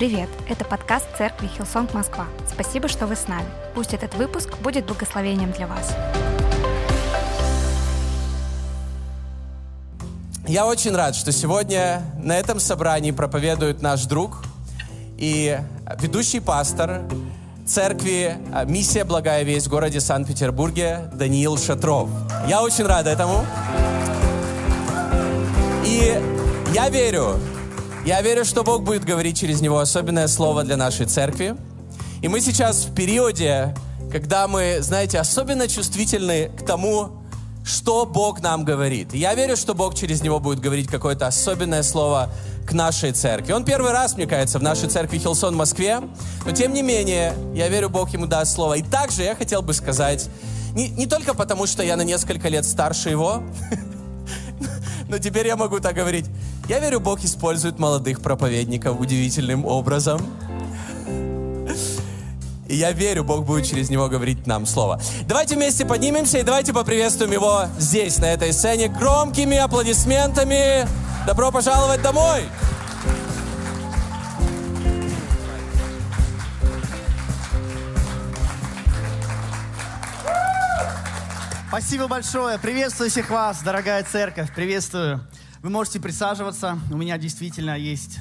Привет! Это подкаст церкви Hillsong Москва. Спасибо, что вы с нами. Пусть этот выпуск будет благословением для вас. Я очень рад, что сегодня на этом собрании проповедует наш друг и ведущий пастор церкви а, «Миссия Благая Весть» в городе Санкт-Петербурге Даниил Шатров. Я очень рад этому. И я верю, я верю, что Бог будет говорить через него особенное слово для нашей церкви. И мы сейчас в периоде, когда мы, знаете, особенно чувствительны к тому, что Бог нам говорит. Я верю, что Бог через него будет говорить какое-то особенное слово к нашей церкви. Он первый раз, мне кажется, в нашей церкви Хилсон в Москве, но тем не менее, я верю, Бог ему даст слово. И также я хотел бы сказать, не, не только потому, что я на несколько лет старше его, но теперь я могу так говорить. Я верю, Бог использует молодых проповедников удивительным образом. И я верю, Бог будет через него говорить нам слово. Давайте вместе поднимемся и давайте поприветствуем его здесь, на этой сцене, громкими аплодисментами. Добро пожаловать домой! Спасибо большое. Приветствую всех вас, дорогая церковь. Приветствую. Вы можете присаживаться. У меня действительно есть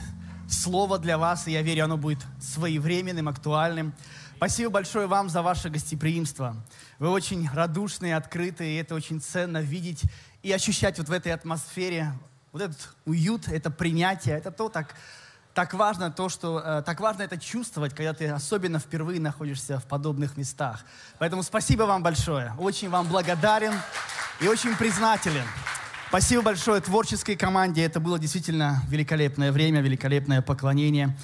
слово для вас, и я верю, оно будет своевременным, актуальным. Спасибо большое вам за ваше гостеприимство. Вы очень радушные, открытые, и это очень ценно видеть и ощущать вот в этой атмосфере вот этот уют, это принятие, это то так, так важно, то, что, э, так важно это чувствовать, когда ты особенно впервые находишься в подобных местах. Поэтому спасибо вам большое. Очень вам благодарен и очень признателен. Спасибо большое творческой команде. Это было действительно великолепное время, великолепное поклонение.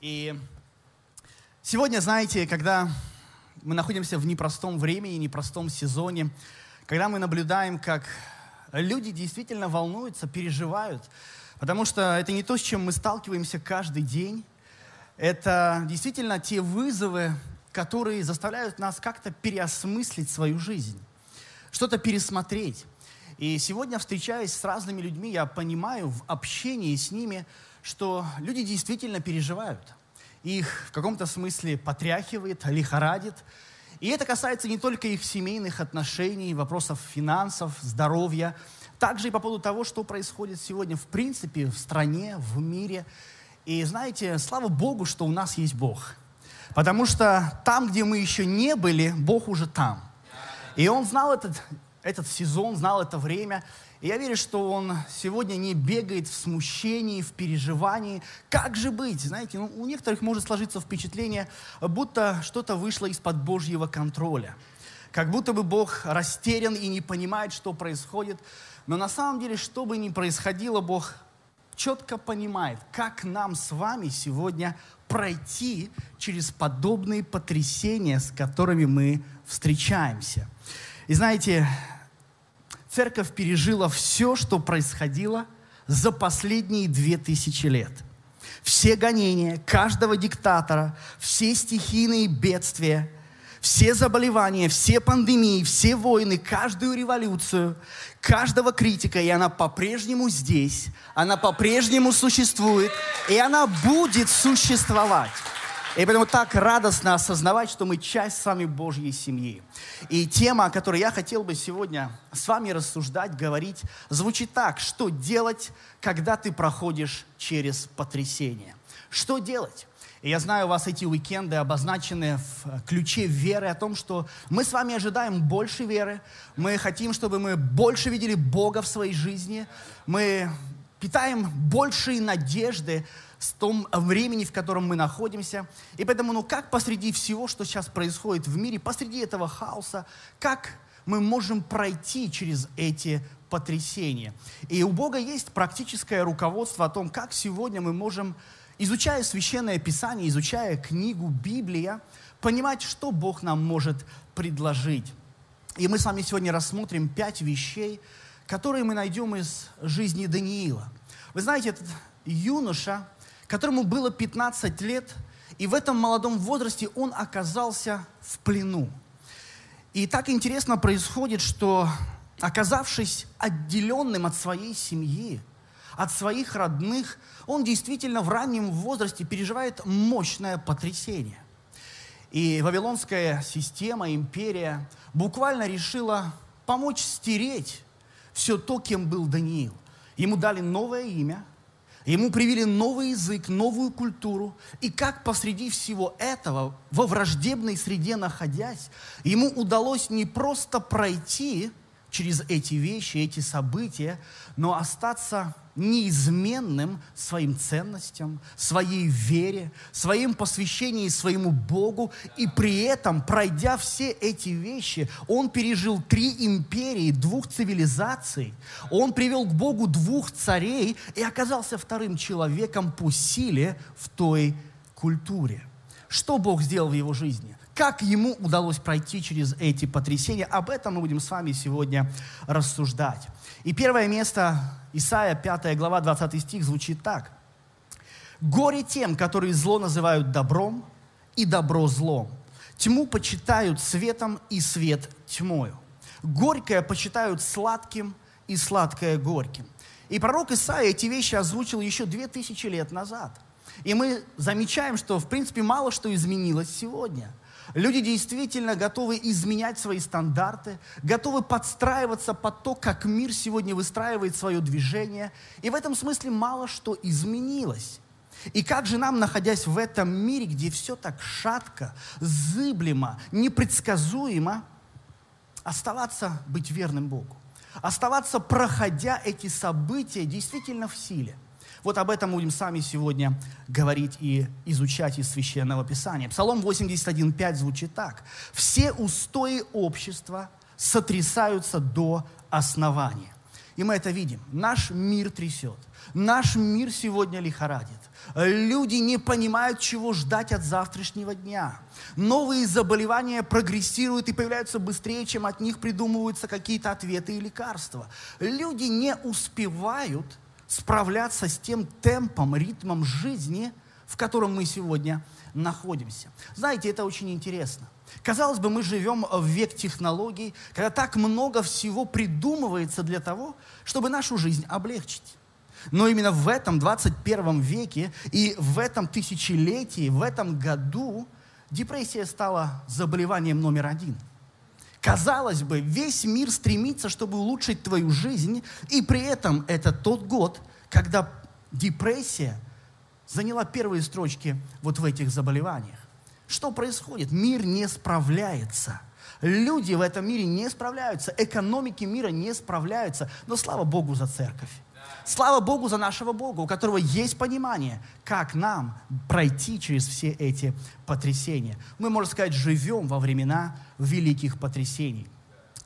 И сегодня, знаете, когда мы находимся в непростом времени, непростом сезоне, когда мы наблюдаем, как люди действительно волнуются, переживают, потому что это не то, с чем мы сталкиваемся каждый день. Это действительно те вызовы, которые заставляют нас как-то переосмыслить свою жизнь, что-то пересмотреть. И сегодня, встречаясь с разными людьми, я понимаю в общении с ними, что люди действительно переживают. Их в каком-то смысле потряхивает, лихорадит, и это касается не только их семейных отношений, вопросов финансов, здоровья, также и по поводу того, что происходит сегодня в принципе в стране, в мире. И знаете, слава Богу, что у нас есть Бог. Потому что там, где мы еще не были, Бог уже там. И Он знал этот, этот сезон, знал это время. И я верю, что он сегодня не бегает в смущении, в переживании. Как же быть? Знаете, ну, у некоторых может сложиться впечатление, будто что-то вышло из-под Божьего контроля. Как будто бы Бог растерян и не понимает, что происходит. Но на самом деле, что бы ни происходило, Бог четко понимает, как нам с вами сегодня пройти через подобные потрясения, с которыми мы встречаемся. И знаете, церковь пережила все, что происходило за последние две тысячи лет. Все гонения каждого диктатора, все стихийные бедствия, все заболевания, все пандемии, все войны, каждую революцию, каждого критика, и она по-прежнему здесь, она по-прежнему существует, и она будет существовать. И поэтому так радостно осознавать, что мы часть с вами Божьей семьи. И тема, о которой я хотел бы сегодня с вами рассуждать, говорить, звучит так. Что делать, когда ты проходишь через потрясение? Что делать? И я знаю, у вас эти уикенды обозначены в ключе веры о том, что мы с вами ожидаем больше веры. Мы хотим, чтобы мы больше видели Бога в своей жизни. Мы питаем большие надежды с том времени, в котором мы находимся. И поэтому, ну как посреди всего, что сейчас происходит в мире, посреди этого хаоса, как мы можем пройти через эти потрясения? И у Бога есть практическое руководство о том, как сегодня мы можем, изучая Священное Писание, изучая книгу Библия, понимать, что Бог нам может предложить. И мы с вами сегодня рассмотрим пять вещей, которые мы найдем из жизни Даниила. Вы знаете, этот юноша, которому было 15 лет, и в этом молодом возрасте он оказался в плену. И так интересно происходит, что оказавшись отделенным от своей семьи, от своих родных, он действительно в раннем возрасте переживает мощное потрясение. И Вавилонская система, империя буквально решила помочь стереть все то, кем был Даниил. Ему дали новое имя, ему привили новый язык, новую культуру. И как посреди всего этого, во враждебной среде находясь, ему удалось не просто пройти через эти вещи, эти события, но остаться неизменным своим ценностям, своей вере, своим посвящении своему Богу. И при этом, пройдя все эти вещи, он пережил три империи, двух цивилизаций. Он привел к Богу двух царей и оказался вторым человеком по силе в той культуре. Что Бог сделал в его жизни? Как ему удалось пройти через эти потрясения? Об этом мы будем с вами сегодня рассуждать. И первое место, Исаия 5 глава 20 стих звучит так. «Горе тем, которые зло называют добром, и добро злом. Тьму почитают светом, и свет тьмою. Горькое почитают сладким, и сладкое горьким». И пророк Исаия эти вещи озвучил еще две тысячи лет назад. И мы замечаем, что, в принципе, мало что изменилось сегодня – Люди действительно готовы изменять свои стандарты, готовы подстраиваться под то, как мир сегодня выстраивает свое движение. И в этом смысле мало что изменилось. И как же нам, находясь в этом мире, где все так шатко, зыблемо, непредсказуемо, оставаться быть верным Богу? Оставаться, проходя эти события, действительно в силе – вот об этом будем сами сегодня говорить и изучать из Священного Писания. Псалом 81.5 звучит так. «Все устои общества сотрясаются до основания». И мы это видим. Наш мир трясет. Наш мир сегодня лихорадит. Люди не понимают, чего ждать от завтрашнего дня. Новые заболевания прогрессируют и появляются быстрее, чем от них придумываются какие-то ответы и лекарства. Люди не успевают справляться с тем темпом, ритмом жизни, в котором мы сегодня находимся. Знаете, это очень интересно. Казалось бы, мы живем в век технологий, когда так много всего придумывается для того, чтобы нашу жизнь облегчить. Но именно в этом 21 веке и в этом тысячелетии, в этом году депрессия стала заболеванием номер один – Казалось бы, весь мир стремится, чтобы улучшить твою жизнь, и при этом это тот год, когда депрессия заняла первые строчки вот в этих заболеваниях. Что происходит? Мир не справляется. Люди в этом мире не справляются, экономики мира не справляются. Но слава Богу за церковь. Слава Богу за нашего Бога, у которого есть понимание, как нам пройти через все эти потрясения. Мы, можно сказать, живем во времена великих потрясений.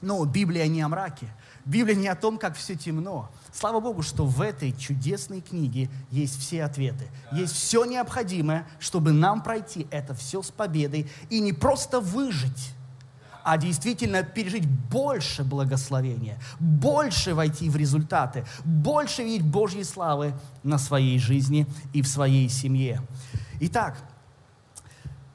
Но Библия не о мраке. Библия не о том, как все темно. Слава Богу, что в этой чудесной книге есть все ответы. Есть все необходимое, чтобы нам пройти это все с победой и не просто выжить, а действительно пережить больше благословения, больше войти в результаты, больше видеть Божьей славы на своей жизни и в своей семье. Итак,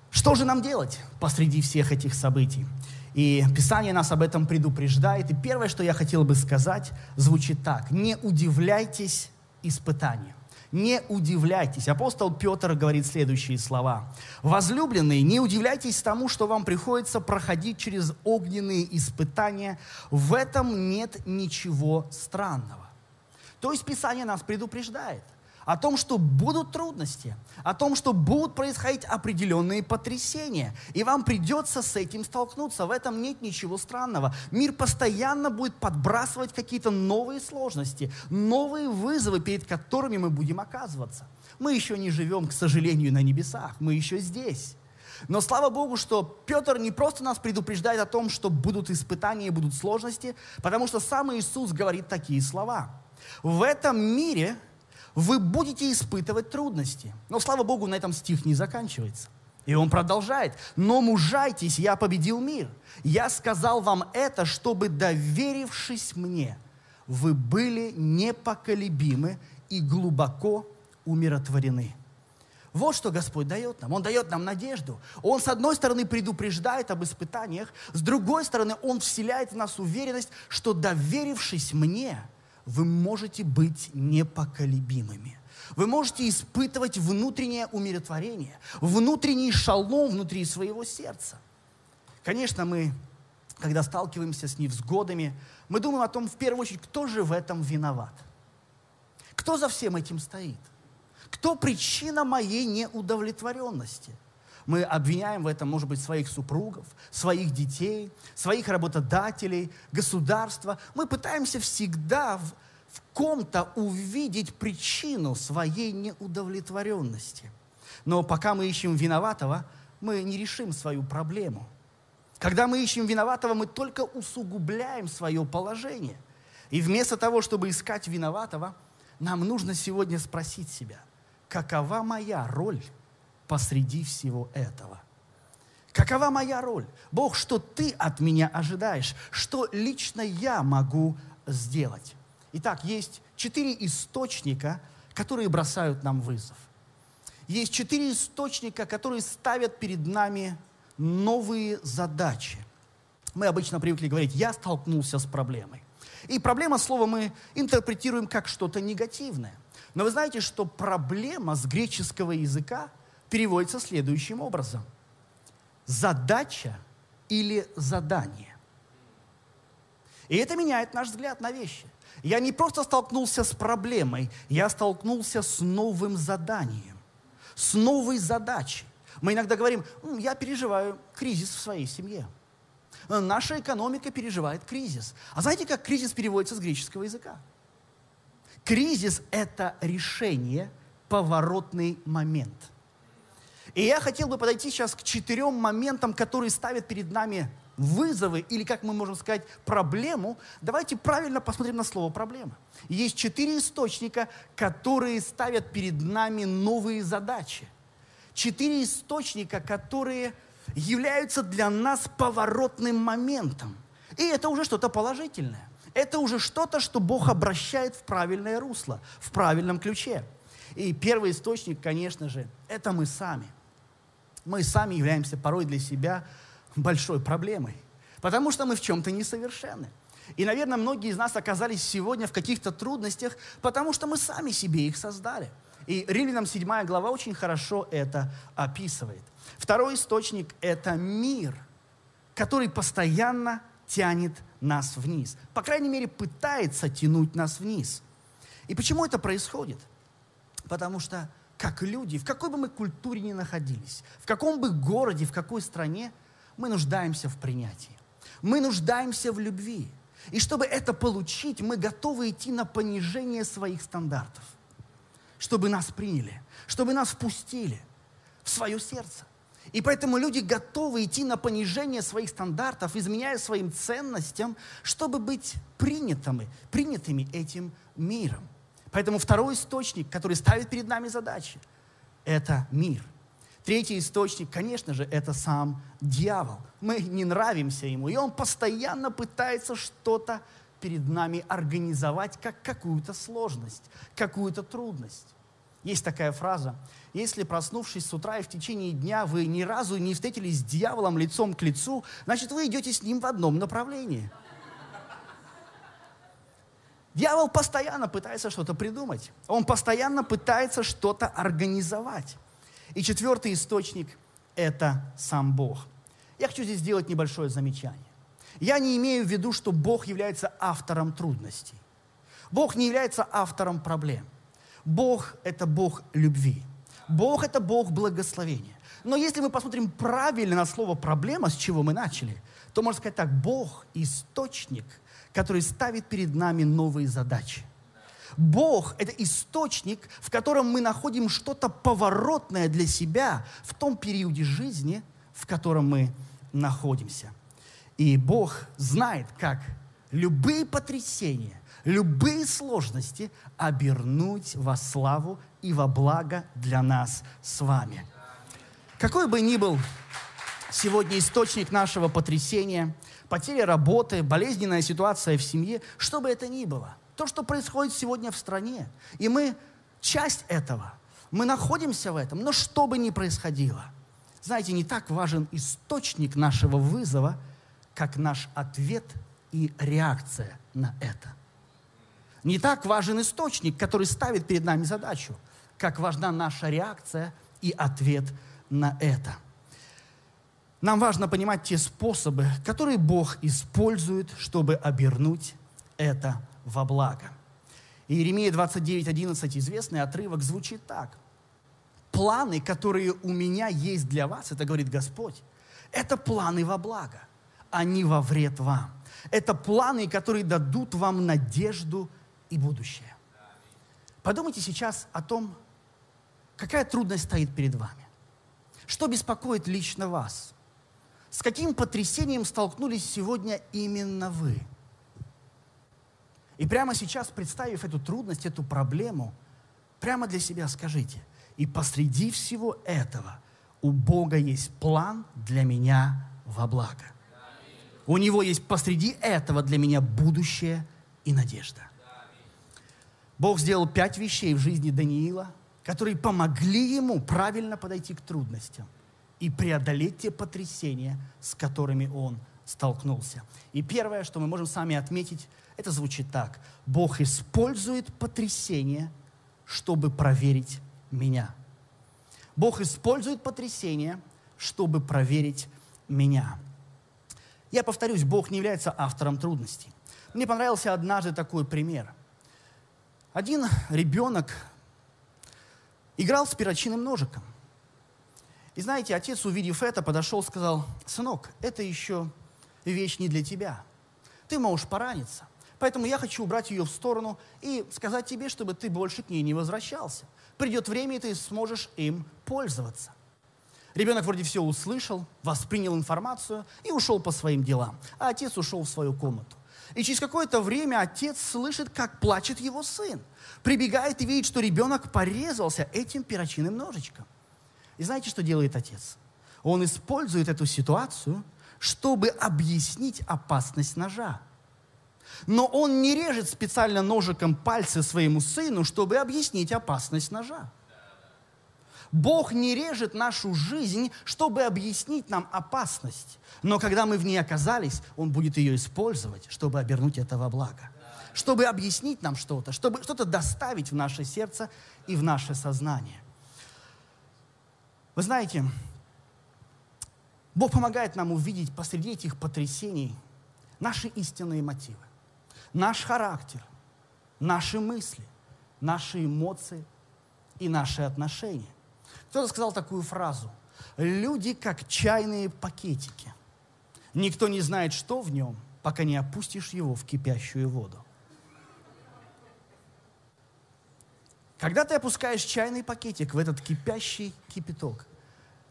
что же нам делать посреди всех этих событий? И Писание нас об этом предупреждает. И первое, что я хотел бы сказать, звучит так. Не удивляйтесь испытаниям. Не удивляйтесь. Апостол Петр говорит следующие слова. Возлюбленные, не удивляйтесь тому, что вам приходится проходить через огненные испытания. В этом нет ничего странного. То есть Писание нас предупреждает – о том, что будут трудности, о том, что будут происходить определенные потрясения. И вам придется с этим столкнуться. В этом нет ничего странного. Мир постоянно будет подбрасывать какие-то новые сложности, новые вызовы, перед которыми мы будем оказываться. Мы еще не живем, к сожалению, на небесах. Мы еще здесь. Но слава Богу, что Петр не просто нас предупреждает о том, что будут испытания, будут сложности, потому что сам Иисус говорит такие слова. В этом мире вы будете испытывать трудности. Но, слава Богу, на этом стих не заканчивается. И он продолжает. «Но мужайтесь, я победил мир. Я сказал вам это, чтобы, доверившись мне, вы были непоколебимы и глубоко умиротворены». Вот что Господь дает нам. Он дает нам надежду. Он, с одной стороны, предупреждает об испытаниях, с другой стороны, Он вселяет в нас уверенность, что, доверившись мне, вы можете быть непоколебимыми. Вы можете испытывать внутреннее умиротворение, внутренний шалом внутри своего сердца. Конечно, мы, когда сталкиваемся с невзгодами, мы думаем о том, в первую очередь, кто же в этом виноват. Кто за всем этим стоит? Кто причина моей неудовлетворенности? Мы обвиняем в этом, может быть, своих супругов, своих детей, своих работодателей, государства. Мы пытаемся всегда в, в ком-то увидеть причину своей неудовлетворенности. Но пока мы ищем виноватого, мы не решим свою проблему. Когда мы ищем виноватого, мы только усугубляем свое положение. И вместо того, чтобы искать виноватого, нам нужно сегодня спросить себя, какова моя роль посреди всего этого? Какова моя роль? Бог, что ты от меня ожидаешь? Что лично я могу сделать? Итак, есть четыре источника, которые бросают нам вызов. Есть четыре источника, которые ставят перед нами новые задачи. Мы обычно привыкли говорить, я столкнулся с проблемой. И проблема слова мы интерпретируем как что-то негативное. Но вы знаете, что проблема с греческого языка переводится следующим образом. Задача или задание. И это меняет наш взгляд на вещи. Я не просто столкнулся с проблемой, я столкнулся с новым заданием, с новой задачей. Мы иногда говорим, я переживаю кризис в своей семье. Наша экономика переживает кризис. А знаете, как кризис переводится с греческого языка? Кризис – это решение, поворотный момент. И я хотел бы подойти сейчас к четырем моментам, которые ставят перед нами вызовы, или, как мы можем сказать, проблему, давайте правильно посмотрим на слово «проблема». Есть четыре источника, которые ставят перед нами новые задачи. Четыре источника, которые являются для нас поворотным моментом. И это уже что-то положительное. Это уже что-то, что Бог обращает в правильное русло, в правильном ключе. И первый источник, конечно же, это мы сами. Мы сами являемся порой для себя большой проблемой. Потому что мы в чем-то несовершенны. И, наверное, многие из нас оказались сегодня в каких-то трудностях, потому что мы сами себе их создали. И Римлянам 7 глава очень хорошо это описывает. Второй источник – это мир, который постоянно тянет нас вниз. По крайней мере, пытается тянуть нас вниз. И почему это происходит? Потому что как люди, в какой бы мы культуре ни находились, в каком бы городе, в какой стране, мы нуждаемся в принятии. Мы нуждаемся в любви. И чтобы это получить, мы готовы идти на понижение своих стандартов. Чтобы нас приняли, чтобы нас впустили в свое сердце. И поэтому люди готовы идти на понижение своих стандартов, изменяя своим ценностям, чтобы быть принятыми, принятыми этим миром. Поэтому второй источник, который ставит перед нами задачи, это мир. Третий источник, конечно же, это сам дьявол. Мы не нравимся ему, и он постоянно пытается что-то перед нами организовать, как какую-то сложность, какую-то трудность. Есть такая фраза, если проснувшись с утра и в течение дня вы ни разу не встретились с дьяволом лицом к лицу, значит, вы идете с ним в одном направлении. Дьявол постоянно пытается что-то придумать. Он постоянно пытается что-то организовать. И четвертый источник – это сам Бог. Я хочу здесь сделать небольшое замечание. Я не имею в виду, что Бог является автором трудностей. Бог не является автором проблем. Бог – это Бог любви. Бог – это Бог благословения. Но если мы посмотрим правильно на слово «проблема», с чего мы начали, то можно сказать так, Бог – источник, который ставит перед нами новые задачи. Бог – это источник, в котором мы находим что-то поворотное для себя в том периоде жизни, в котором мы находимся. И Бог знает, как любые потрясения, любые сложности обернуть во славу и во благо для нас с вами. Какой бы ни был сегодня источник нашего потрясения, потеря работы, болезненная ситуация в семье, что бы это ни было – то, что происходит сегодня в стране. И мы часть этого. Мы находимся в этом. Но что бы ни происходило, знаете, не так важен источник нашего вызова, как наш ответ и реакция на это. Не так важен источник, который ставит перед нами задачу, как важна наша реакция и ответ на это. Нам важно понимать те способы, которые Бог использует, чтобы обернуть это во благо. Иеремия 29.11, известный отрывок, звучит так. «Планы, которые у меня есть для вас, это говорит Господь, это планы во благо, а не во вред вам. Это планы, которые дадут вам надежду и будущее. Подумайте сейчас о том, какая трудность стоит перед вами. Что беспокоит лично вас? С каким потрясением столкнулись сегодня именно вы? И прямо сейчас, представив эту трудность, эту проблему, прямо для себя скажите, и посреди всего этого у Бога есть план для меня во благо. У Него есть посреди этого для меня будущее и надежда. Бог сделал пять вещей в жизни Даниила, которые помогли ему правильно подойти к трудностям и преодолеть те потрясения, с которыми он столкнулся. И первое, что мы можем сами отметить, это звучит так. Бог использует потрясение, чтобы проверить меня. Бог использует потрясение, чтобы проверить меня. Я повторюсь, Бог не является автором трудностей. Мне понравился однажды такой пример – один ребенок играл с перочинным ножиком. И знаете, отец, увидев это, подошел сказал, сынок, это еще вещь не для тебя. Ты можешь пораниться. Поэтому я хочу убрать ее в сторону и сказать тебе, чтобы ты больше к ней не возвращался. Придет время, и ты сможешь им пользоваться. Ребенок вроде все услышал, воспринял информацию и ушел по своим делам. А отец ушел в свою комнату. И через какое-то время отец слышит, как плачет его сын. Прибегает и видит, что ребенок порезался этим перочинным ножичком. И знаете, что делает отец? Он использует эту ситуацию, чтобы объяснить опасность ножа. Но он не режет специально ножиком пальцы своему сыну, чтобы объяснить опасность ножа. Бог не режет нашу жизнь, чтобы объяснить нам опасность. Но когда мы в ней оказались, Он будет ее использовать, чтобы обернуть это во благо. Чтобы объяснить нам что-то, чтобы что-то доставить в наше сердце и в наше сознание. Вы знаете, Бог помогает нам увидеть посреди этих потрясений наши истинные мотивы, наш характер, наши мысли, наши эмоции и наши отношения. Кто-то сказал такую фразу. Люди как чайные пакетики. Никто не знает, что в нем, пока не опустишь его в кипящую воду. Когда ты опускаешь чайный пакетик в этот кипящий кипяток,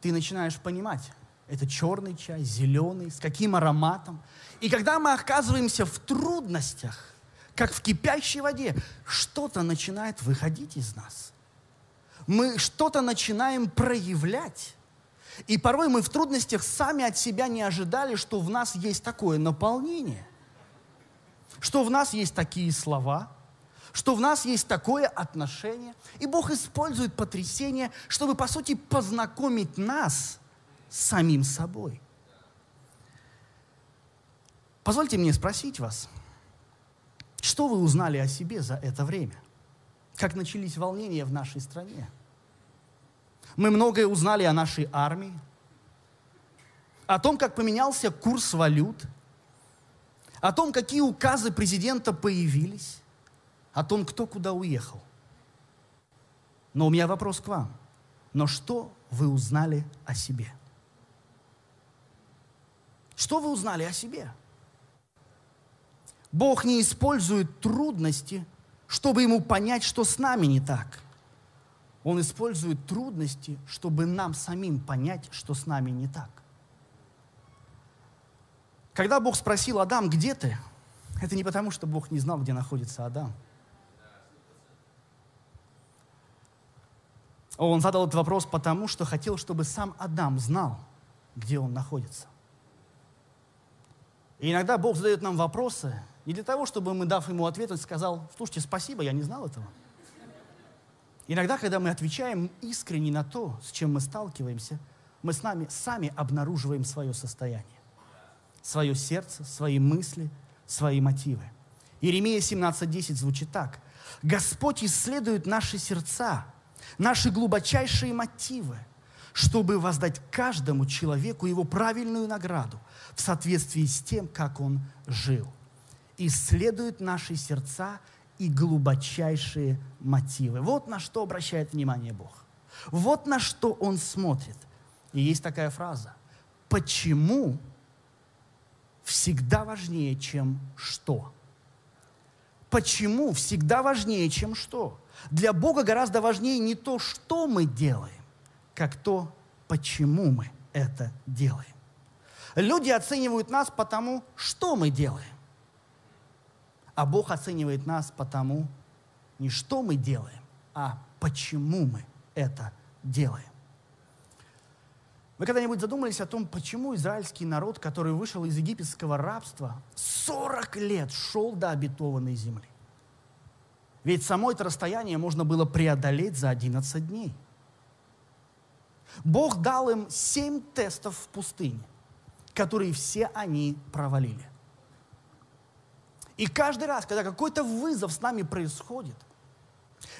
ты начинаешь понимать, это черный чай, зеленый, с каким ароматом. И когда мы оказываемся в трудностях, как в кипящей воде, что-то начинает выходить из нас мы что-то начинаем проявлять. И порой мы в трудностях сами от себя не ожидали, что в нас есть такое наполнение, что в нас есть такие слова, что в нас есть такое отношение. И Бог использует потрясение, чтобы, по сути, познакомить нас с самим собой. Позвольте мне спросить вас, что вы узнали о себе за это время? Как начались волнения в нашей стране? Мы многое узнали о нашей армии, о том, как поменялся курс валют, о том, какие указы президента появились, о том, кто куда уехал. Но у меня вопрос к вам. Но что вы узнали о себе? Что вы узнали о себе? Бог не использует трудности, чтобы ему понять, что с нами не так – он использует трудности, чтобы нам самим понять, что с нами не так. Когда Бог спросил Адам, где ты? Это не потому, что Бог не знал, где находится Адам. Он задал этот вопрос потому, что хотел, чтобы сам Адам знал, где он находится. И иногда Бог задает нам вопросы не для того, чтобы мы, дав ему ответ, он сказал, слушайте, спасибо, я не знал этого. Иногда, когда мы отвечаем искренне на то, с чем мы сталкиваемся, мы с нами сами обнаруживаем свое состояние, свое сердце, свои мысли, свои мотивы. Иеремия 17.10 звучит так. «Господь исследует наши сердца, наши глубочайшие мотивы, чтобы воздать каждому человеку его правильную награду в соответствии с тем, как он жил. Исследует наши сердца и глубочайшие мотивы. Вот на что обращает внимание Бог. Вот на что Он смотрит. И есть такая фраза. Почему всегда важнее, чем что? Почему всегда важнее, чем что? Для Бога гораздо важнее не то, что мы делаем, как то, почему мы это делаем. Люди оценивают нас потому, что мы делаем. А Бог оценивает нас потому, не что мы делаем, а почему мы это делаем. Вы когда-нибудь задумались о том, почему израильский народ, который вышел из египетского рабства, 40 лет шел до обетованной земли? Ведь само это расстояние можно было преодолеть за 11 дней. Бог дал им 7 тестов в пустыне, которые все они провалили. И каждый раз, когда какой-то вызов с нами происходит,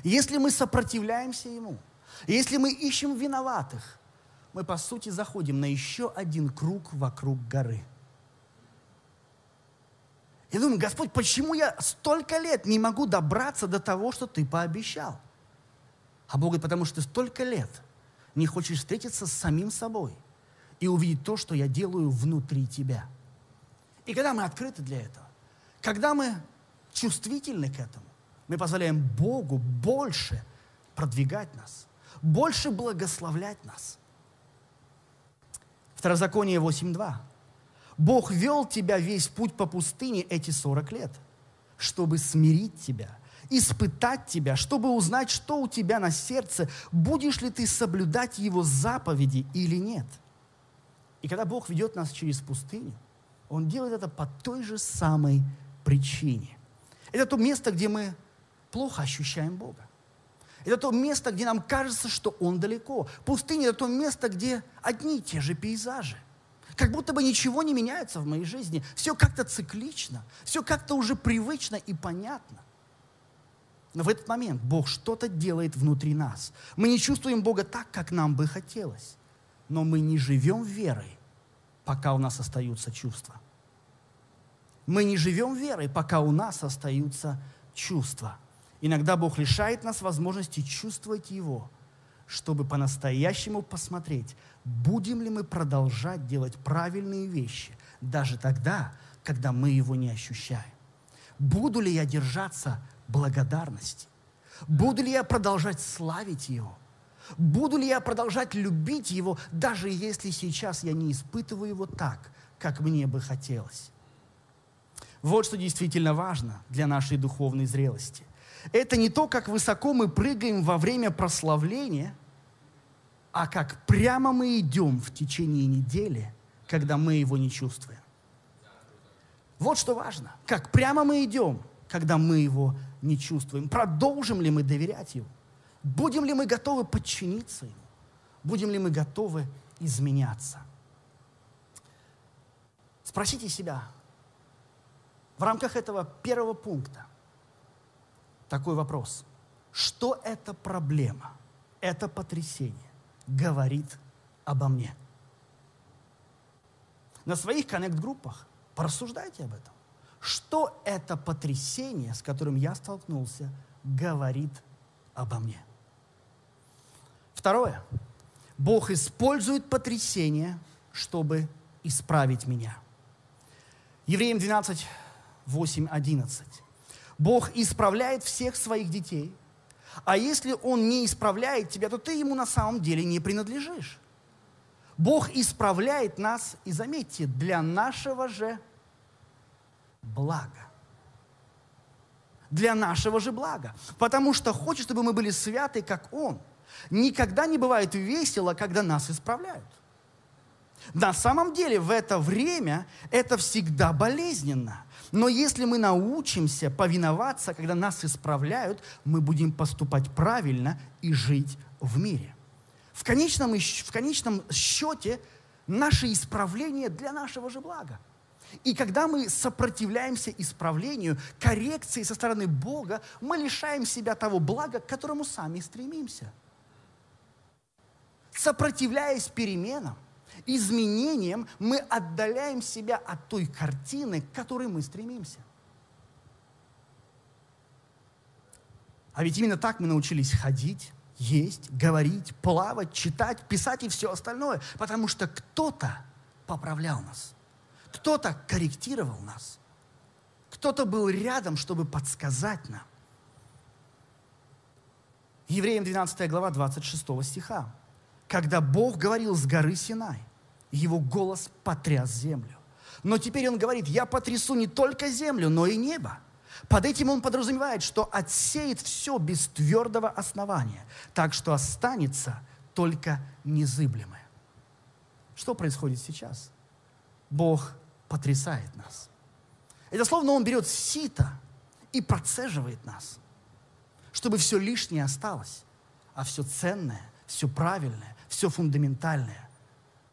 если мы сопротивляемся ему, если мы ищем виноватых, мы, по сути, заходим на еще один круг вокруг горы. И думаю, Господь, почему я столько лет не могу добраться до того, что Ты пообещал? А Бог говорит, потому что ты столько лет не хочешь встретиться с самим собой и увидеть то, что я делаю внутри тебя. И когда мы открыты для этого, когда мы чувствительны к этому, мы позволяем Богу больше продвигать нас, больше благословлять нас. Второзаконие 8.2. Бог вел тебя весь путь по пустыне эти 40 лет, чтобы смирить тебя, испытать тебя, чтобы узнать, что у тебя на сердце, будешь ли ты соблюдать Его заповеди или нет. И когда Бог ведет нас через пустыню, Он делает это по той же самой причине. Это то место, где мы плохо ощущаем Бога. Это то место, где нам кажется, что Он далеко. Пустыня – это то место, где одни и те же пейзажи. Как будто бы ничего не меняется в моей жизни. Все как-то циклично, все как-то уже привычно и понятно. Но в этот момент Бог что-то делает внутри нас. Мы не чувствуем Бога так, как нам бы хотелось. Но мы не живем верой, пока у нас остаются чувства. Мы не живем верой, пока у нас остаются чувства. Иногда Бог лишает нас возможности чувствовать Его, чтобы по-настоящему посмотреть, будем ли мы продолжать делать правильные вещи, даже тогда, когда мы Его не ощущаем. Буду ли я держаться благодарности? Буду ли я продолжать славить Его? Буду ли я продолжать любить Его, даже если сейчас я не испытываю Его так, как мне бы хотелось? Вот что действительно важно для нашей духовной зрелости. Это не то, как высоко мы прыгаем во время прославления, а как прямо мы идем в течение недели, когда мы его не чувствуем. Вот что важно. Как прямо мы идем, когда мы его не чувствуем. Продолжим ли мы доверять ему? Будем ли мы готовы подчиниться ему? Будем ли мы готовы изменяться? Спросите себя, в рамках этого первого пункта такой вопрос. Что эта проблема, это потрясение говорит обо мне? На своих коннект-группах порассуждайте об этом. Что это потрясение, с которым я столкнулся, говорит обо мне? Второе. Бог использует потрясение, чтобы исправить меня. Евреям 12, 8.11. Бог исправляет всех своих детей, а если Он не исправляет тебя, то ты Ему на самом деле не принадлежишь. Бог исправляет нас, и заметьте, для нашего же блага. Для нашего же блага. Потому что хочет, чтобы мы были святы, как Он. Никогда не бывает весело, когда нас исправляют. На самом деле в это время это всегда болезненно. Но если мы научимся повиноваться, когда нас исправляют, мы будем поступать правильно и жить в мире. В конечном, в конечном счете наше исправление для нашего же блага. И когда мы сопротивляемся исправлению, коррекции со стороны Бога, мы лишаем себя того блага, к которому сами стремимся. Сопротивляясь переменам, изменениям, мы отдаляем себя от той картины, к которой мы стремимся. А ведь именно так мы научились ходить, есть, говорить, плавать, читать, писать и все остальное, потому что кто-то поправлял нас, кто-то корректировал нас, кто-то был рядом, чтобы подсказать нам. Евреям 12 глава 26 стиха. Когда Бог говорил с горы Синай, его голос потряс землю. Но теперь он говорит, я потрясу не только землю, но и небо. Под этим он подразумевает, что отсеет все без твердого основания, так что останется только незыблемое. Что происходит сейчас? Бог потрясает нас. Это словно Он берет сито и процеживает нас, чтобы все лишнее осталось, а все ценное, все правильное, все фундаментальное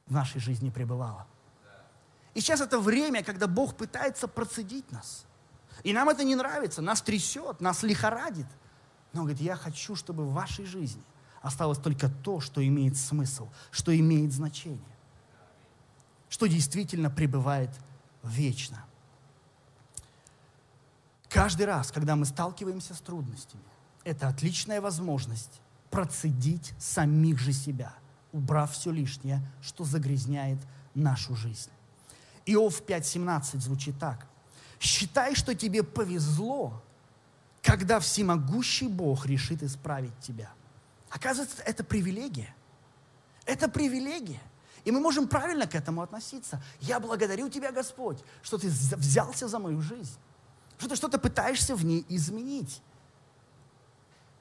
в нашей жизни пребывало. И сейчас это время, когда Бог пытается процедить нас. И нам это не нравится, нас трясет, нас лихорадит. Но он говорит, я хочу, чтобы в вашей жизни осталось только то, что имеет смысл, что имеет значение, что действительно пребывает вечно. Каждый раз, когда мы сталкиваемся с трудностями, это отличная возможность процедить самих же себя, убрав все лишнее, что загрязняет нашу жизнь. Иов 5.17 звучит так – Считай, что тебе повезло, когда всемогущий Бог решит исправить тебя. Оказывается, это привилегия. Это привилегия. И мы можем правильно к этому относиться. Я благодарю Тебя, Господь, что Ты взялся за мою жизнь. Что Ты что-то пытаешься в ней изменить.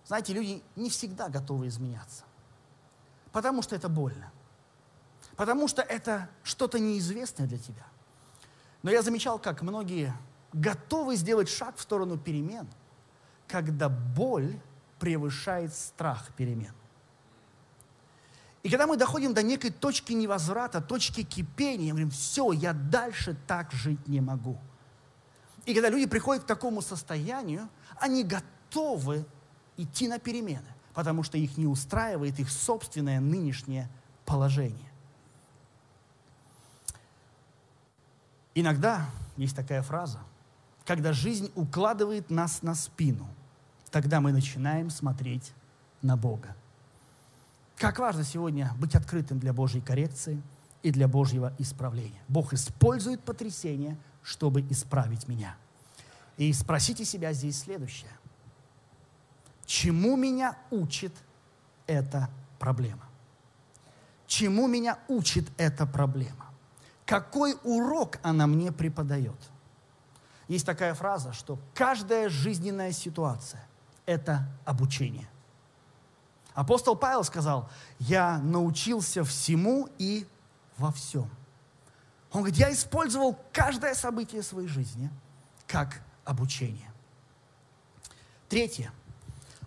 Знаете, люди не всегда готовы изменяться. Потому что это больно. Потому что это что-то неизвестное для тебя. Но я замечал, как многие готовы сделать шаг в сторону перемен, когда боль превышает страх перемен. И когда мы доходим до некой точки невозврата, точки кипения, мы говорим, все, я дальше так жить не могу. И когда люди приходят к такому состоянию, они готовы идти на перемены, потому что их не устраивает их собственное нынешнее положение. Иногда есть такая фраза, когда жизнь укладывает нас на спину, тогда мы начинаем смотреть на Бога. Как важно сегодня быть открытым для Божьей коррекции и для Божьего исправления. Бог использует потрясение, чтобы исправить меня. И спросите себя здесь следующее. Чему меня учит эта проблема? Чему меня учит эта проблема? какой урок она мне преподает. Есть такая фраза, что каждая жизненная ситуация – это обучение. Апостол Павел сказал, я научился всему и во всем. Он говорит, я использовал каждое событие своей жизни как обучение. Третье.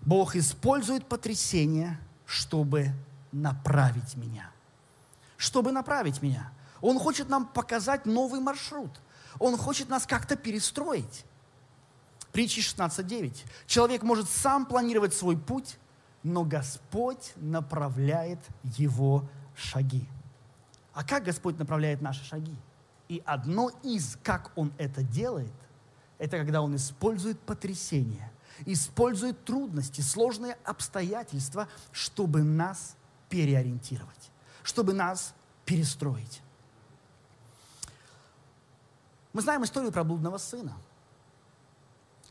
Бог использует потрясение, чтобы направить меня. Чтобы направить меня – он хочет нам показать новый маршрут. Он хочет нас как-то перестроить. Притчи 16.9. Человек может сам планировать свой путь, но Господь направляет его шаги. А как Господь направляет наши шаги? И одно из, как Он это делает, это когда Он использует потрясения, использует трудности, сложные обстоятельства, чтобы нас переориентировать, чтобы нас перестроить. Мы знаем историю про блудного сына,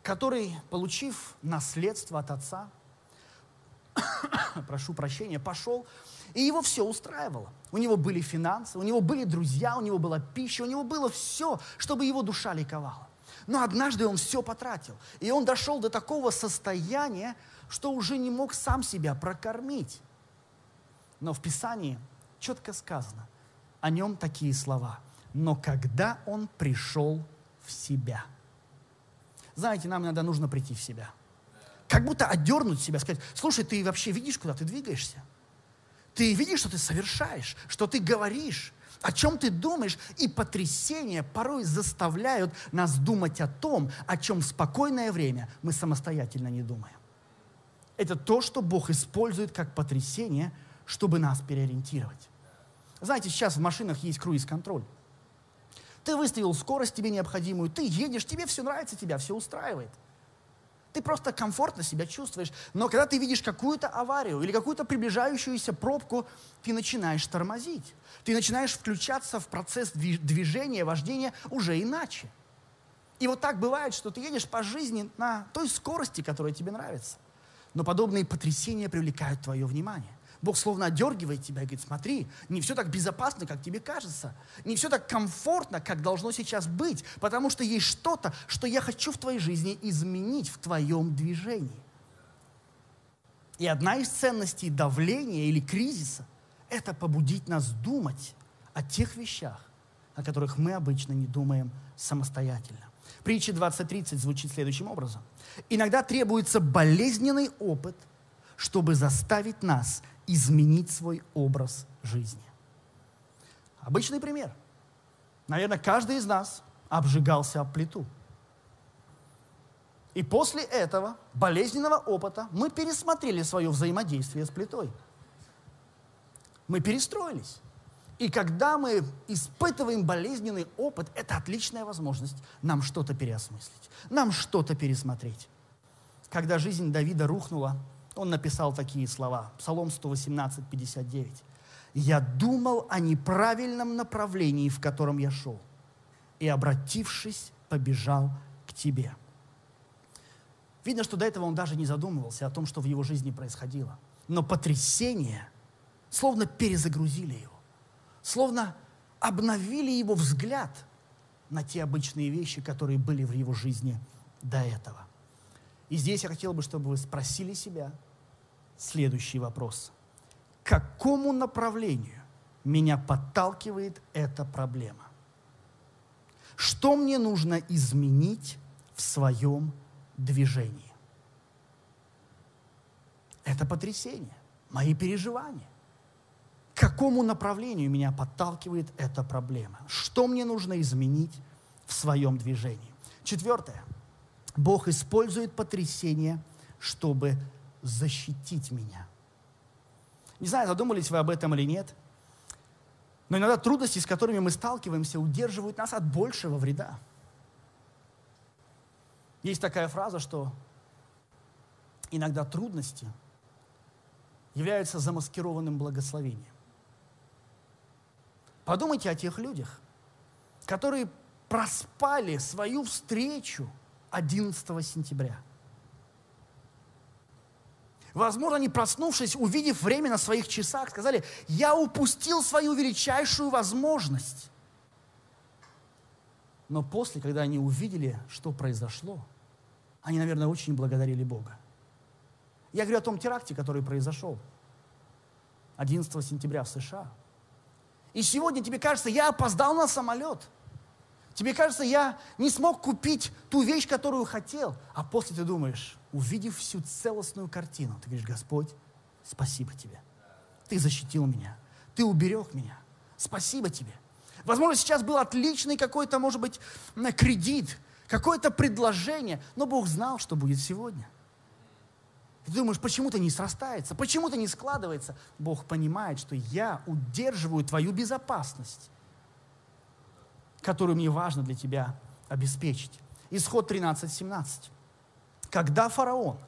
который, получив наследство от отца, прошу прощения, пошел, и его все устраивало. У него были финансы, у него были друзья, у него была пища, у него было все, чтобы его душа ликовала. Но однажды он все потратил. И он дошел до такого состояния, что уже не мог сам себя прокормить. Но в Писании четко сказано о нем такие слова но когда он пришел в себя. Знаете, нам иногда нужно прийти в себя. Как будто отдернуть себя, сказать, слушай, ты вообще видишь, куда ты двигаешься? Ты видишь, что ты совершаешь, что ты говоришь. О чем ты думаешь, и потрясения порой заставляют нас думать о том, о чем в спокойное время мы самостоятельно не думаем. Это то, что Бог использует как потрясение, чтобы нас переориентировать. Знаете, сейчас в машинах есть круиз-контроль. Ты выставил скорость тебе необходимую, ты едешь, тебе все нравится, тебя все устраивает. Ты просто комфортно себя чувствуешь. Но когда ты видишь какую-то аварию или какую-то приближающуюся пробку, ты начинаешь тормозить. Ты начинаешь включаться в процесс движения, вождения уже иначе. И вот так бывает, что ты едешь по жизни на той скорости, которая тебе нравится. Но подобные потрясения привлекают твое внимание. Бог словно одергивает тебя и говорит, смотри, не все так безопасно, как тебе кажется. Не все так комфортно, как должно сейчас быть. Потому что есть что-то, что я хочу в твоей жизни изменить в твоем движении. И одна из ценностей давления или кризиса – это побудить нас думать о тех вещах, о которых мы обычно не думаем самостоятельно. Притча 20.30 звучит следующим образом. Иногда требуется болезненный опыт, чтобы заставить нас изменить свой образ жизни. Обычный пример. Наверное, каждый из нас обжигался об плиту. И после этого болезненного опыта мы пересмотрели свое взаимодействие с плитой. Мы перестроились. И когда мы испытываем болезненный опыт, это отличная возможность нам что-то переосмыслить, нам что-то пересмотреть. Когда жизнь Давида рухнула, он написал такие слова. Псалом 118, 59. «Я думал о неправильном направлении, в котором я шел, и, обратившись, побежал к тебе». Видно, что до этого он даже не задумывался о том, что в его жизни происходило. Но потрясение словно перезагрузили его, словно обновили его взгляд на те обычные вещи, которые были в его жизни до этого. И здесь я хотел бы, чтобы вы спросили себя – следующий вопрос. К какому направлению меня подталкивает эта проблема? Что мне нужно изменить в своем движении? Это потрясение, мои переживания. К какому направлению меня подталкивает эта проблема? Что мне нужно изменить в своем движении? Четвертое. Бог использует потрясение, чтобы защитить меня. Не знаю, задумались вы об этом или нет, но иногда трудности, с которыми мы сталкиваемся, удерживают нас от большего вреда. Есть такая фраза, что иногда трудности являются замаскированным благословением. Подумайте о тех людях, которые проспали свою встречу 11 сентября – Возможно, они, проснувшись, увидев время на своих часах, сказали, я упустил свою величайшую возможность. Но после, когда они увидели, что произошло, они, наверное, очень благодарили Бога. Я говорю о том теракте, который произошел 11 сентября в США. И сегодня тебе кажется, я опоздал на самолет – Тебе кажется, я не смог купить ту вещь, которую хотел. А после ты думаешь, увидев всю целостную картину, ты говоришь, Господь, спасибо тебе. Ты защитил меня. Ты уберег меня. Спасибо тебе. Возможно, сейчас был отличный какой-то, может быть, кредит, какое-то предложение, но Бог знал, что будет сегодня. Ты думаешь, почему-то не срастается, почему-то не складывается. Бог понимает, что я удерживаю твою безопасность которую мне важно для тебя обеспечить. Исход 13.17. Когда фараон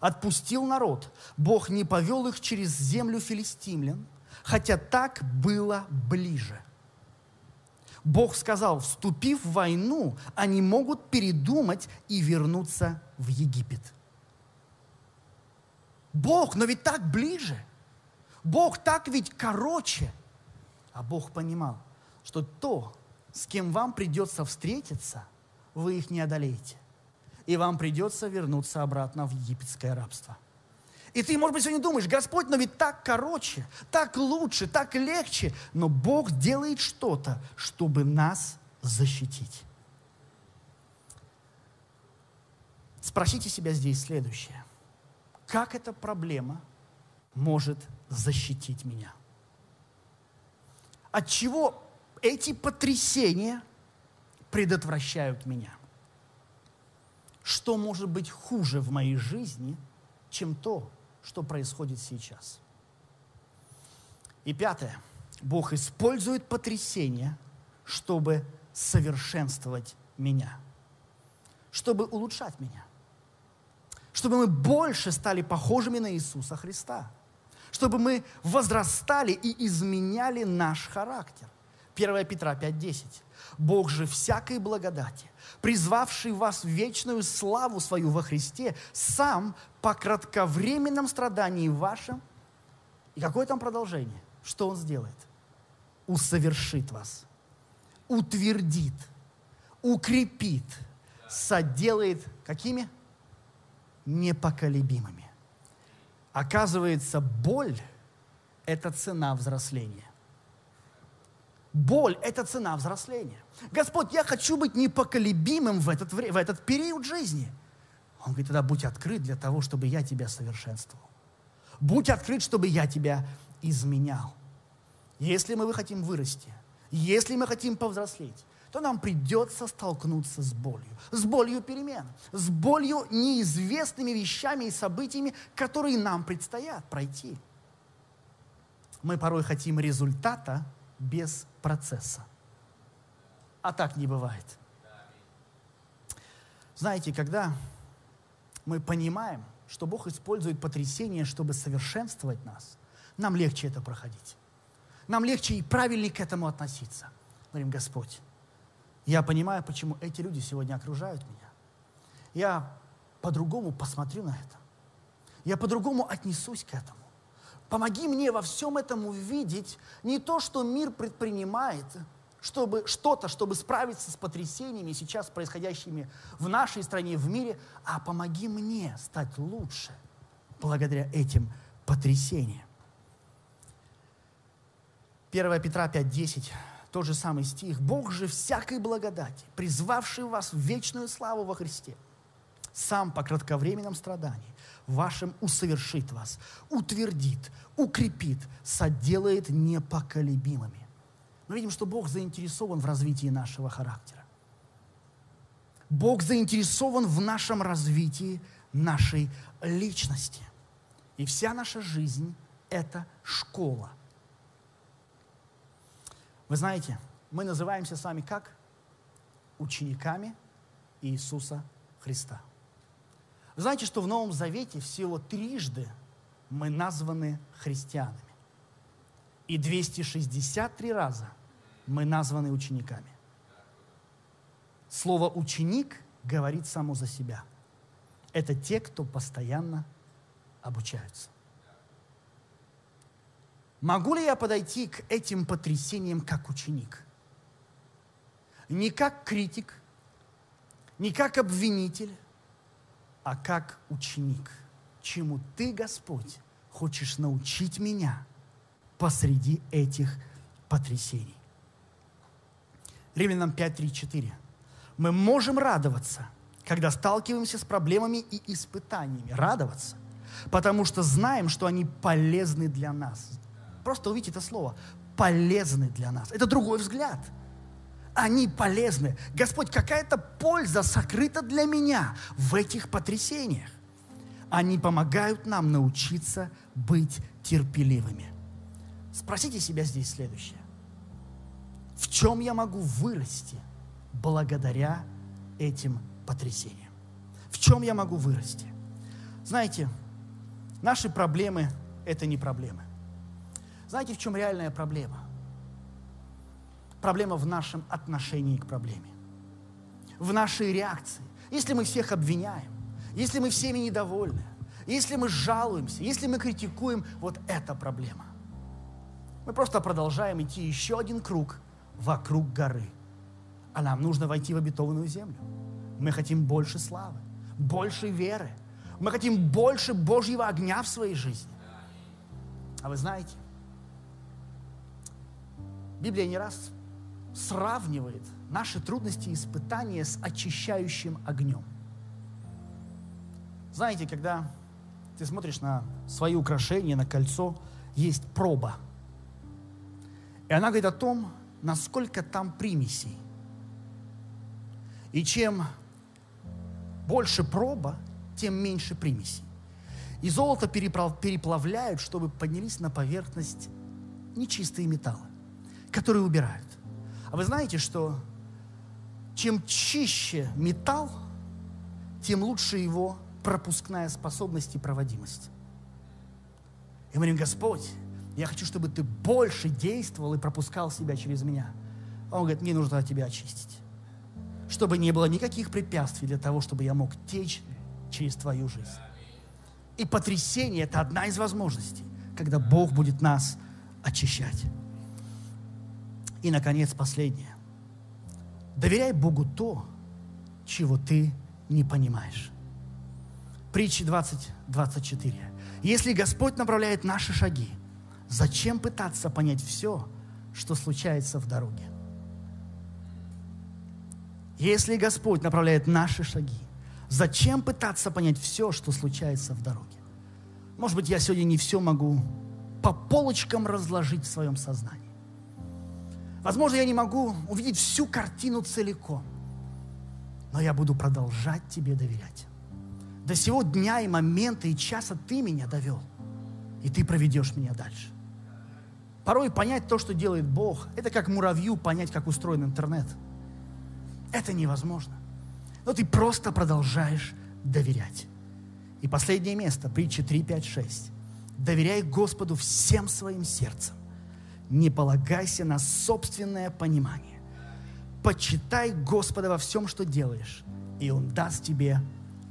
отпустил народ, Бог не повел их через землю филистимлян, хотя так было ближе. Бог сказал, вступив в войну, они могут передумать и вернуться в Египет. Бог, но ведь так ближе. Бог так ведь короче. А Бог понимал, что то, с кем вам придется встретиться, вы их не одолеете. И вам придется вернуться обратно в египетское рабство. И ты, может быть, сегодня думаешь, Господь, но ведь так короче, так лучше, так легче. Но Бог делает что-то, чтобы нас защитить. Спросите себя здесь следующее. Как эта проблема может защитить меня? От чего эти потрясения предотвращают меня. Что может быть хуже в моей жизни, чем то, что происходит сейчас? И пятое. Бог использует потрясения, чтобы совершенствовать меня, чтобы улучшать меня, чтобы мы больше стали похожими на Иисуса Христа, чтобы мы возрастали и изменяли наш характер. 1 Петра 5.10. Бог же всякой благодати, призвавший вас в вечную славу свою во Христе, сам по кратковременном страдании вашем, и какое там продолжение? Что Он сделает? Усовершит вас, утвердит, укрепит, соделает какими? Непоколебимыми. Оказывается, боль – это цена взросления. Боль – это цена взросления. Господь, я хочу быть непоколебимым в этот, в этот период жизни. Он говорит, тогда будь открыт для того, чтобы я тебя совершенствовал. Будь открыт, чтобы я тебя изменял. Если мы хотим вырасти, если мы хотим повзрослеть, то нам придется столкнуться с болью. С болью перемен, с болью неизвестными вещами и событиями, которые нам предстоят пройти. Мы порой хотим результата, без процесса. А так не бывает. Знаете, когда мы понимаем, что Бог использует потрясение, чтобы совершенствовать нас, нам легче это проходить. Нам легче и правильнее к этому относиться. Говорим, Господь, я понимаю, почему эти люди сегодня окружают меня. Я по-другому посмотрю на это. Я по-другому отнесусь к этому. Помоги мне во всем этом увидеть не то, что мир предпринимает, чтобы что-то, чтобы справиться с потрясениями, сейчас происходящими в нашей стране, в мире, а помоги мне стать лучше благодаря этим потрясениям. 1 Петра 5.10, тот же самый стих. «Бог же всякой благодати, призвавший вас в вечную славу во Христе, сам по кратковременном страдании, вашим усовершит вас, утвердит, укрепит, соделает непоколебимыми. Мы видим, что Бог заинтересован в развитии нашего характера. Бог заинтересован в нашем развитии нашей личности. И вся наша жизнь – это школа. Вы знаете, мы называемся с вами как? Учениками Иисуса Христа. Вы знаете, что в Новом Завете всего трижды мы названы христианами. И 263 раза мы названы учениками. Слово «ученик» говорит само за себя. Это те, кто постоянно обучаются. Могу ли я подойти к этим потрясениям как ученик? Не как критик, не как обвинитель, а как ученик, чему ты, Господь, хочешь научить меня посреди этих потрясений. Римлянам 5, 3, 4. Мы можем радоваться, когда сталкиваемся с проблемами и испытаниями. Радоваться, потому что знаем, что они полезны для нас. Просто увидите это слово. Полезны для нас. Это другой взгляд – они полезны. Господь, какая-то польза сокрыта для меня в этих потрясениях. Они помогают нам научиться быть терпеливыми. Спросите себя здесь следующее. В чем я могу вырасти благодаря этим потрясениям? В чем я могу вырасти? Знаете, наши проблемы – это не проблемы. Знаете, в чем реальная проблема? Проблема в нашем отношении к проблеме, в нашей реакции. Если мы всех обвиняем, если мы всеми недовольны, если мы жалуемся, если мы критикуем, вот это проблема. Мы просто продолжаем идти еще один круг вокруг горы. А нам нужно войти в обетованную землю. Мы хотим больше славы, больше веры. Мы хотим больше Божьего огня в своей жизни. А вы знаете, Библия не раз сравнивает наши трудности и испытания с очищающим огнем. Знаете, когда ты смотришь на свои украшения, на кольцо, есть проба. И она говорит о том, насколько там примесей. И чем больше проба, тем меньше примесей. И золото переплавляют, чтобы поднялись на поверхность нечистые металлы, которые убирают. А вы знаете, что чем чище металл, тем лучше его пропускная способность и проводимость. И мы говорим, Господь, я хочу, чтобы ты больше действовал и пропускал себя через меня. А он говорит, мне нужно тебя очистить. Чтобы не было никаких препятствий для того, чтобы я мог течь через твою жизнь. И потрясение – это одна из возможностей, когда Бог будет нас очищать. И, наконец, последнее. Доверяй Богу то, чего ты не понимаешь. Притчи 20, 24. Если Господь направляет наши шаги, зачем пытаться понять все, что случается в дороге? Если Господь направляет наши шаги, зачем пытаться понять все, что случается в дороге? Может быть, я сегодня не все могу по полочкам разложить в своем сознании. Возможно, я не могу увидеть всю картину целиком, но я буду продолжать тебе доверять. До сего дня и момента и часа ты меня довел, и ты проведешь меня дальше. Порой понять то, что делает Бог, это как муравью понять, как устроен интернет. Это невозможно. Но ты просто продолжаешь доверять. И последнее место, притча 3, 5, 6. Доверяй Господу всем своим сердцем. Не полагайся на собственное понимание. Почитай Господа во всем, что делаешь, и Он даст тебе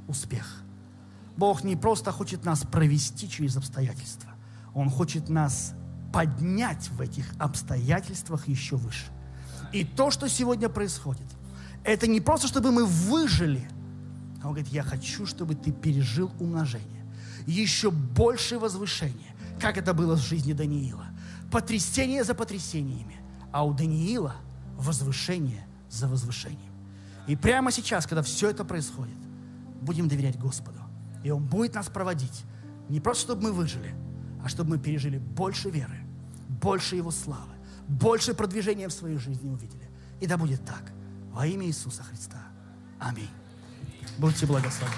успех. Бог не просто хочет нас провести через обстоятельства. Он хочет нас поднять в этих обстоятельствах еще выше. И то, что сегодня происходит, это не просто, чтобы мы выжили, он говорит, я хочу, чтобы ты пережил умножение, еще большее возвышение, как это было в жизни Даниила. Потрясение за потрясениями, а у Даниила возвышение за возвышением. И прямо сейчас, когда все это происходит, будем доверять Господу. И Он будет нас проводить. Не просто, чтобы мы выжили, а чтобы мы пережили больше веры, больше Его славы, больше продвижения в своей жизни увидели. И да будет так. Во имя Иисуса Христа. Аминь. Будьте благословены.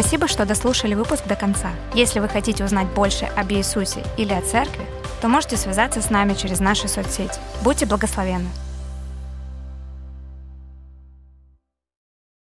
Спасибо, что дослушали выпуск до конца. Если вы хотите узнать больше об Иисусе или о церкви, то можете связаться с нами через наши соцсети. Будьте благословенны!